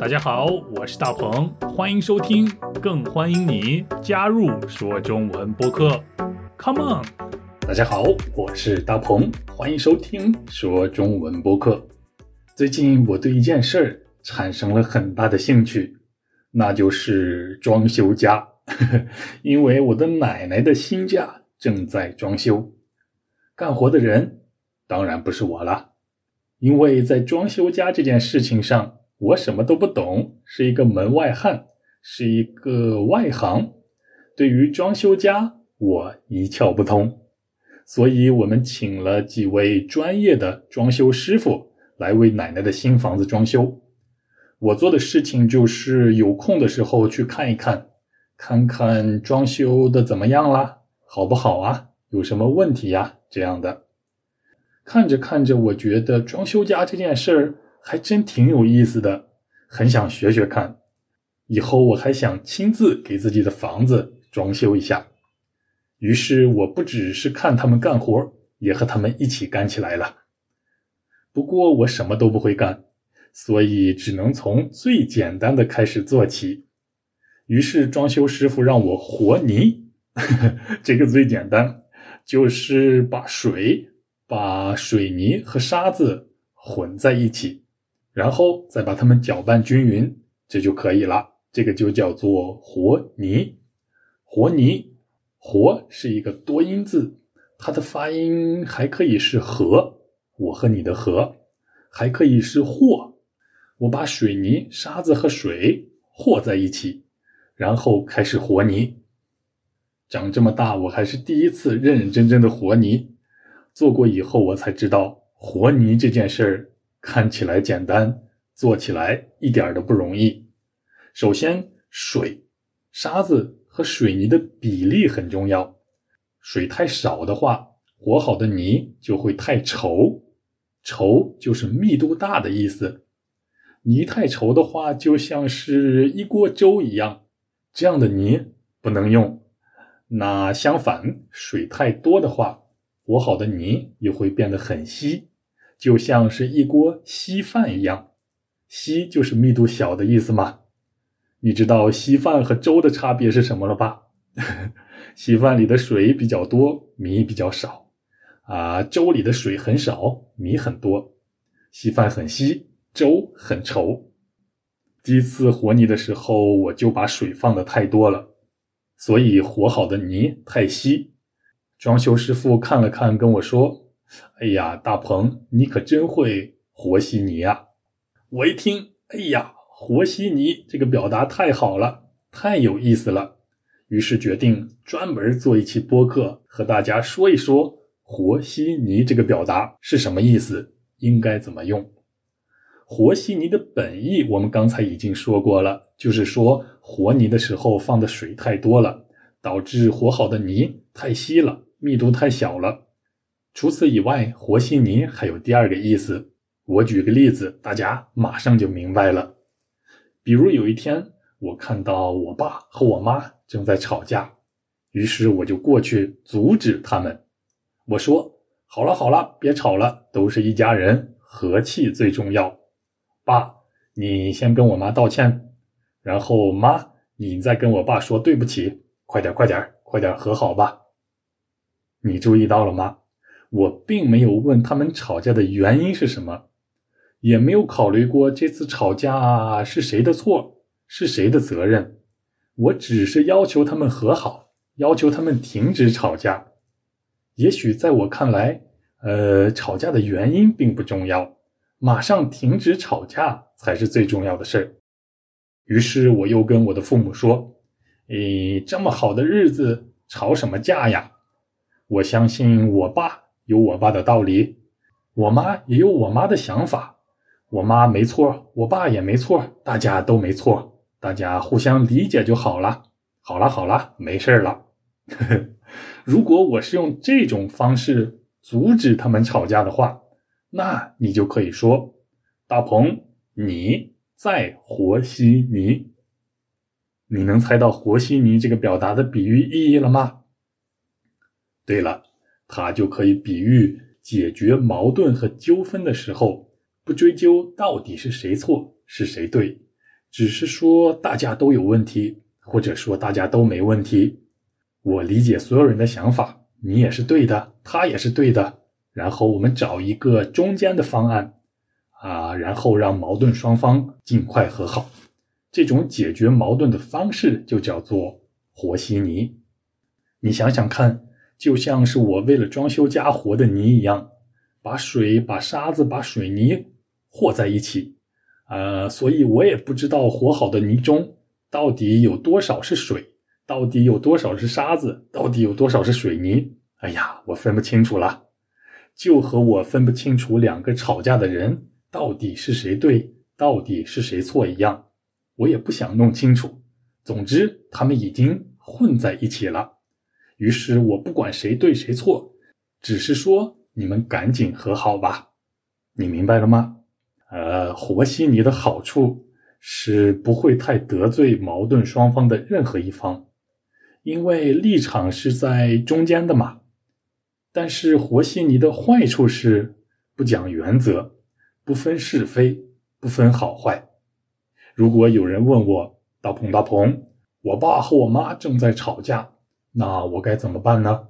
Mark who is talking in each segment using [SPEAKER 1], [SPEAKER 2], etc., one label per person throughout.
[SPEAKER 1] 大家好，我是大鹏，欢迎收听，更欢迎你加入说中文播客。Come on！
[SPEAKER 2] 大家好，我是大鹏，欢迎收听说中文播客。最近我对一件事儿产生了很大的兴趣，那就是装修家。因为我的奶奶的新家正在装修，干活的人当然不是我了，因为在装修家这件事情上。我什么都不懂，是一个门外汉，是一个外行。对于装修家，我一窍不通。所以，我们请了几位专业的装修师傅来为奶奶的新房子装修。我做的事情就是有空的时候去看一看，看看装修的怎么样啦，好不好啊？有什么问题呀？这样的。看着看着，我觉得装修家这件事儿。还真挺有意思的，很想学学看。以后我还想亲自给自己的房子装修一下。于是我不只是看他们干活，也和他们一起干起来了。不过我什么都不会干，所以只能从最简单的开始做起。于是装修师傅让我和泥，这个最简单，就是把水、把水泥和沙子混在一起。然后再把它们搅拌均匀，这就可以了。这个就叫做和泥。和泥，和是一个多音字，它的发音还可以是和，我和你的和，还可以是和。我把水泥、沙子和水和在一起，然后开始和泥。长这么大，我还是第一次认认真真的和泥。做过以后，我才知道和泥这件事儿。看起来简单，做起来一点都不容易。首先，水、沙子和水泥的比例很重要。水太少的话，和好的泥就会太稠，稠就是密度大的意思。泥太稠的话，就像是一锅粥一样，这样的泥不能用。那相反，水太多的话，和好的泥又会变得很稀。就像是一锅稀饭一样，稀就是密度小的意思嘛。你知道稀饭和粥的差别是什么了吧？稀饭里的水比较多，米比较少啊。粥里的水很少，米很多。稀饭很稀，粥很稠。第一次和泥的时候，我就把水放的太多了，所以和好的泥太稀。装修师傅看了看，跟我说。哎呀，大鹏，你可真会和稀泥啊！我一听，哎呀，和稀泥这个表达太好了，太有意思了。于是决定专门做一期播客，和大家说一说和稀泥这个表达是什么意思，应该怎么用。和稀泥的本意我们刚才已经说过了，就是说和泥的时候放的水太多了，导致和好的泥太稀了，密度太小了。除此以外，和稀泥还有第二个意思。我举个例子，大家马上就明白了。比如有一天，我看到我爸和我妈正在吵架，于是我就过去阻止他们。我说：“好了好了，别吵了，都是一家人，和气最重要。”爸，你先跟我妈道歉，然后妈，你再跟我爸说对不起。快点快点快点和好吧。你注意到了吗？我并没有问他们吵架的原因是什么，也没有考虑过这次吵架是谁的错，是谁的责任。我只是要求他们和好，要求他们停止吵架。也许在我看来，呃，吵架的原因并不重要，马上停止吵架才是最重要的事儿。于是我又跟我的父母说：“诶，这么好的日子，吵什么架呀？”我相信我爸。有我爸的道理，我妈也有我妈的想法。我妈没错，我爸也没错，大家都没错，大家互相理解就好了。好了好了，没事了。如果我是用这种方式阻止他们吵架的话，那你就可以说：“大鹏，你在和稀泥。”你能猜到“和稀泥”这个表达的比喻意义了吗？对了。它就可以比喻解决矛盾和纠纷的时候，不追究到底是谁错是谁对，只是说大家都有问题，或者说大家都没问题。我理解所有人的想法，你也是对的，他也是对的。然后我们找一个中间的方案，啊，然后让矛盾双方尽快和好。这种解决矛盾的方式就叫做和稀泥。你想想看，就像是我为了装修家和的泥一样，把水、把沙子、把水泥和在一起，呃，所以我也不知道和好的泥中到底有多少是水，到底有多少是沙子，到底有多少是水泥。哎呀，我分不清楚了，就和我分不清楚两个吵架的人到底是谁对，到底是谁错一样。我也不想弄清楚，总之他们已经混在一起了。于是我不管谁对谁错，只是说你们赶紧和好吧。你明白了吗？呃，和稀泥的好处是不会太得罪矛盾双方的任何一方，因为立场是在中间的嘛。但是和稀泥的坏处是不讲原则，不分是非，不分好坏。如果有人问我大鹏大鹏，我爸和我妈正在吵架，那我该怎么办呢？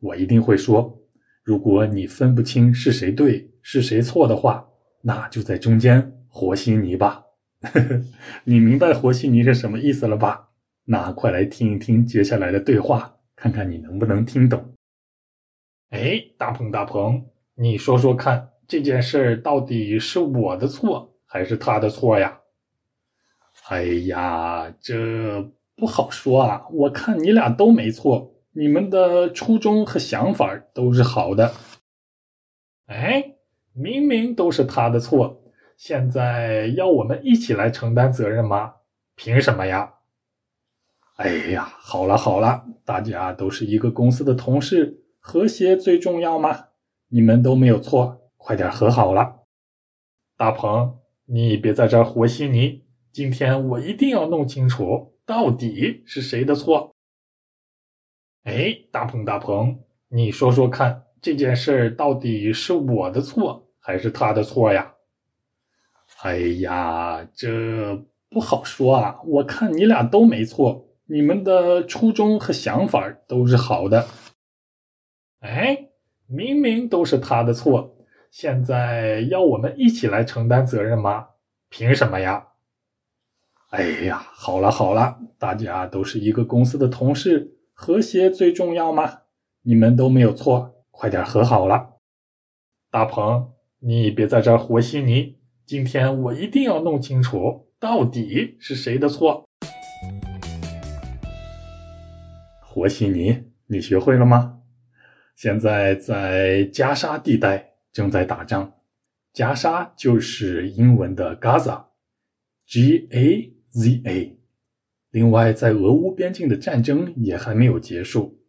[SPEAKER 2] 我一定会说，如果你分不清是谁对是谁错的话，那就在中间和稀泥吧。你明白和稀泥是什么意思了吧？那快来听一听接下来的对话，看看你能不能听懂。哎，大鹏大鹏，你说说看，这件事到底是我的错还是他的错呀？哎呀，这不好说啊！我看你俩都没错，你们的初衷和想法都是好的。哎，明明都是他的错，现在要我们一起来承担责任吗？凭什么呀？哎呀，好了好了，大家都是一个公司的同事，和谐最重要嘛。你们都没有错，快点和好了。大鹏，你别在这和稀泥。今天我一定要弄清楚到底是谁的错。哎，大鹏大鹏，你说说看，这件事到底是我的错还是他的错呀？哎呀，这不好说啊！我看你俩都没错，你们的初衷和想法都是好的。哎，明明都是他的错，现在要我们一起来承担责任吗？凭什么呀？哎呀，好了好了，大家都是一个公司的同事，和谐最重要嘛。你们都没有错，快点和好了。大鹏，你别在这和稀泥。今天我一定要弄清楚到底是谁的错。和稀泥，你学会了吗？现在在加沙地带正在打仗，加沙就是英文的 Gaza，G A。Z.A. 另外，在俄乌边境的战争也还没有结束。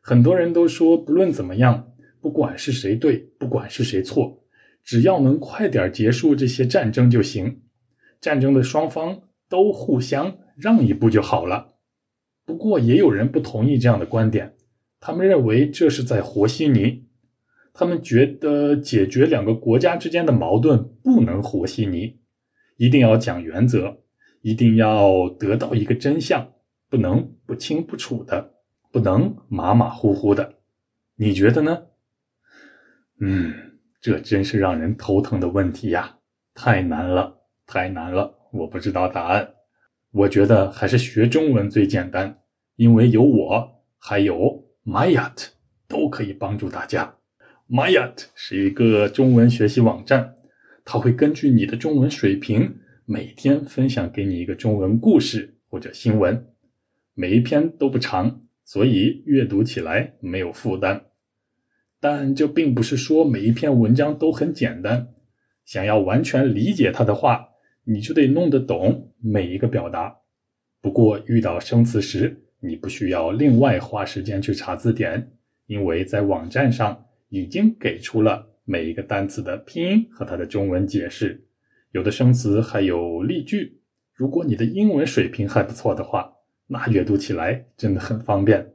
[SPEAKER 2] 很多人都说，不论怎么样，不管是谁对，不管是谁错，只要能快点结束这些战争就行。战争的双方都互相让一步就好了。不过，也有人不同意这样的观点，他们认为这是在和稀泥。他们觉得解决两个国家之间的矛盾不能和稀泥，一定要讲原则。一定要得到一个真相，不能不清不楚的，不能马马虎虎的。你觉得呢？嗯，这真是让人头疼的问题呀，太难了，太难了，我不知道答案。我觉得还是学中文最简单，因为有我，还有 Myat 都可以帮助大家。Myat 是一个中文学习网站，它会根据你的中文水平。每天分享给你一个中文故事或者新闻，每一篇都不长，所以阅读起来没有负担。但这并不是说每一篇文章都很简单。想要完全理解它的话，你就得弄得懂每一个表达。不过遇到生词时，你不需要另外花时间去查字典，因为在网站上已经给出了每一个单词的拼音和它的中文解释。有的生词还有例句，如果你的英文水平还不错的话，那阅读起来真的很方便。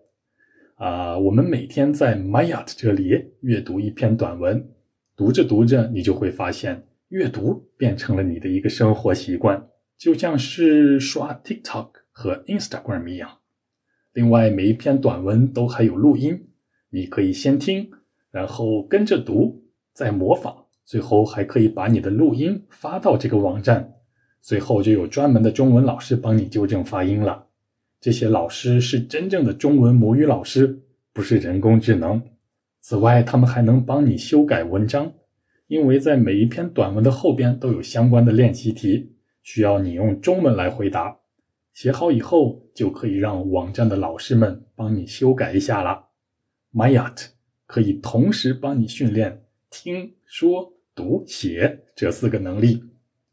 [SPEAKER 2] 啊，我们每天在 Myat 这里阅读一篇短文，读着读着，你就会发现阅读变成了你的一个生活习惯，就像是刷 TikTok 和 Instagram 一样。另外，每一篇短文都还有录音，你可以先听，然后跟着读，再模仿，最后还可以把你的录音发到这个网站。随后就有专门的中文老师帮你纠正发音了。这些老师是真正的中文母语老师，不是人工智能。此外，他们还能帮你修改文章，因为在每一篇短文的后边都有相关的练习题，需要你用中文来回答。写好以后，就可以让网站的老师们帮你修改一下了。Myat 可以同时帮你训练听说读写这四个能力，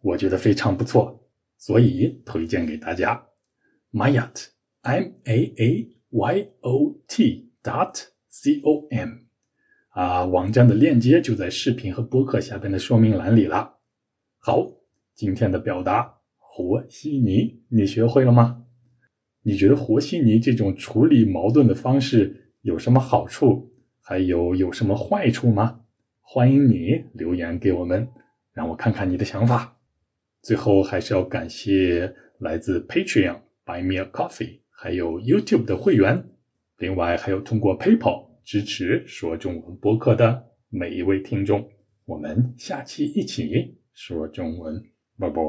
[SPEAKER 2] 我觉得非常不错，所以推荐给大家。Mayat，M A A Y O T dot C O M，啊，网站的链接就在视频和播客下边的说明栏里了。好，今天的表达。和稀泥，你学会了吗？你觉得和稀泥这种处理矛盾的方式有什么好处？还有有什么坏处吗？欢迎你留言给我们，让我看看你的想法。最后还是要感谢来自 Patreon、Buy Me a Coffee 还有 YouTube 的会员，另外还有通过 PayPal 支持说中文播客的每一位听众。我们下期一起说中文，拜拜。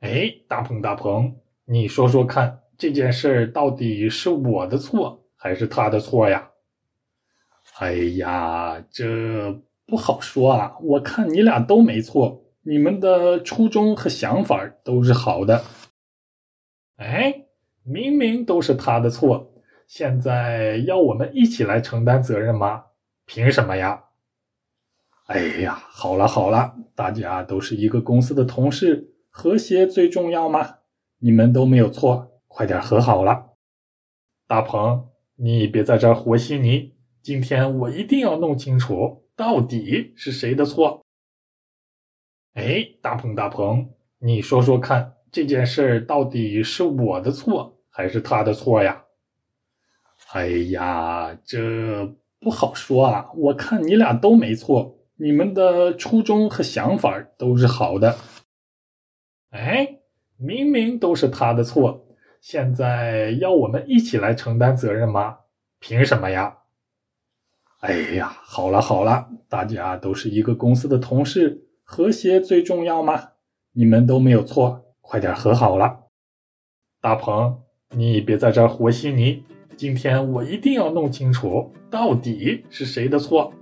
[SPEAKER 2] 哎，大鹏大鹏，你说说看，这件事到底是我的错还是他的错呀？哎呀，这不好说啊！我看你俩都没错，你们的初衷和想法都是好的。哎，明明都是他的错，现在要我们一起来承担责任吗？凭什么呀？哎呀，好了好了，大家都是一个公司的同事。和谐最重要吗？你们都没有错，快点和好了。大鹏，你别在这和稀泥，今天我一定要弄清楚到底是谁的错。哎，大鹏大鹏，你说说看，这件事到底是我的错还是他的错呀？哎呀，这不好说啊！我看你俩都没错，你们的初衷和想法都是好的。哎，明明都是他的错，现在要我们一起来承担责任吗？凭什么呀？哎呀，好了好了，大家都是一个公司的同事，和谐最重要吗？你们都没有错，快点和好了。大鹏，你别在这儿和稀泥，今天我一定要弄清楚到底是谁的错。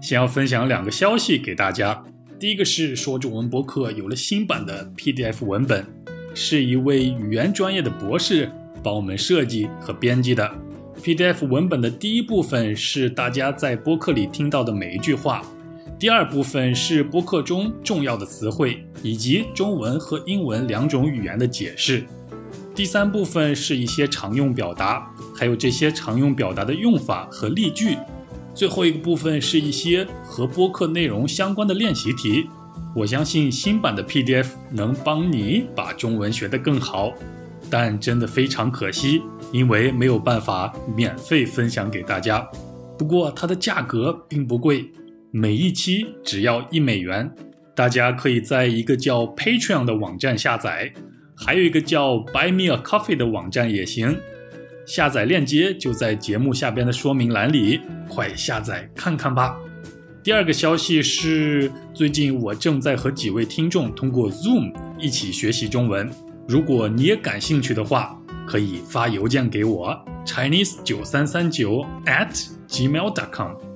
[SPEAKER 1] 先要分享两个消息给大家。第一个是说中文博客有了新版的 PDF 文本，是一位语言专业的博士帮我们设计和编辑的。PDF 文本的第一部分是大家在播客里听到的每一句话，第二部分是播客中重要的词汇以及中文和英文两种语言的解释，第三部分是一些常用表达，还有这些常用表达的用法和例句。最后一个部分是一些和播客内容相关的练习题，我相信新版的 PDF 能帮你把中文学得更好，但真的非常可惜，因为没有办法免费分享给大家。不过它的价格并不贵，每一期只要一美元，大家可以在一个叫 Patreon 的网站下载，还有一个叫 Buy Me a Coffee 的网站也行。下载链接就在节目下边的说明栏里，快下载看看吧。第二个消息是，最近我正在和几位听众通过 Zoom 一起学习中文。如果你也感兴趣的话，可以发邮件给我 Chinese 九三三九 at gmail.com。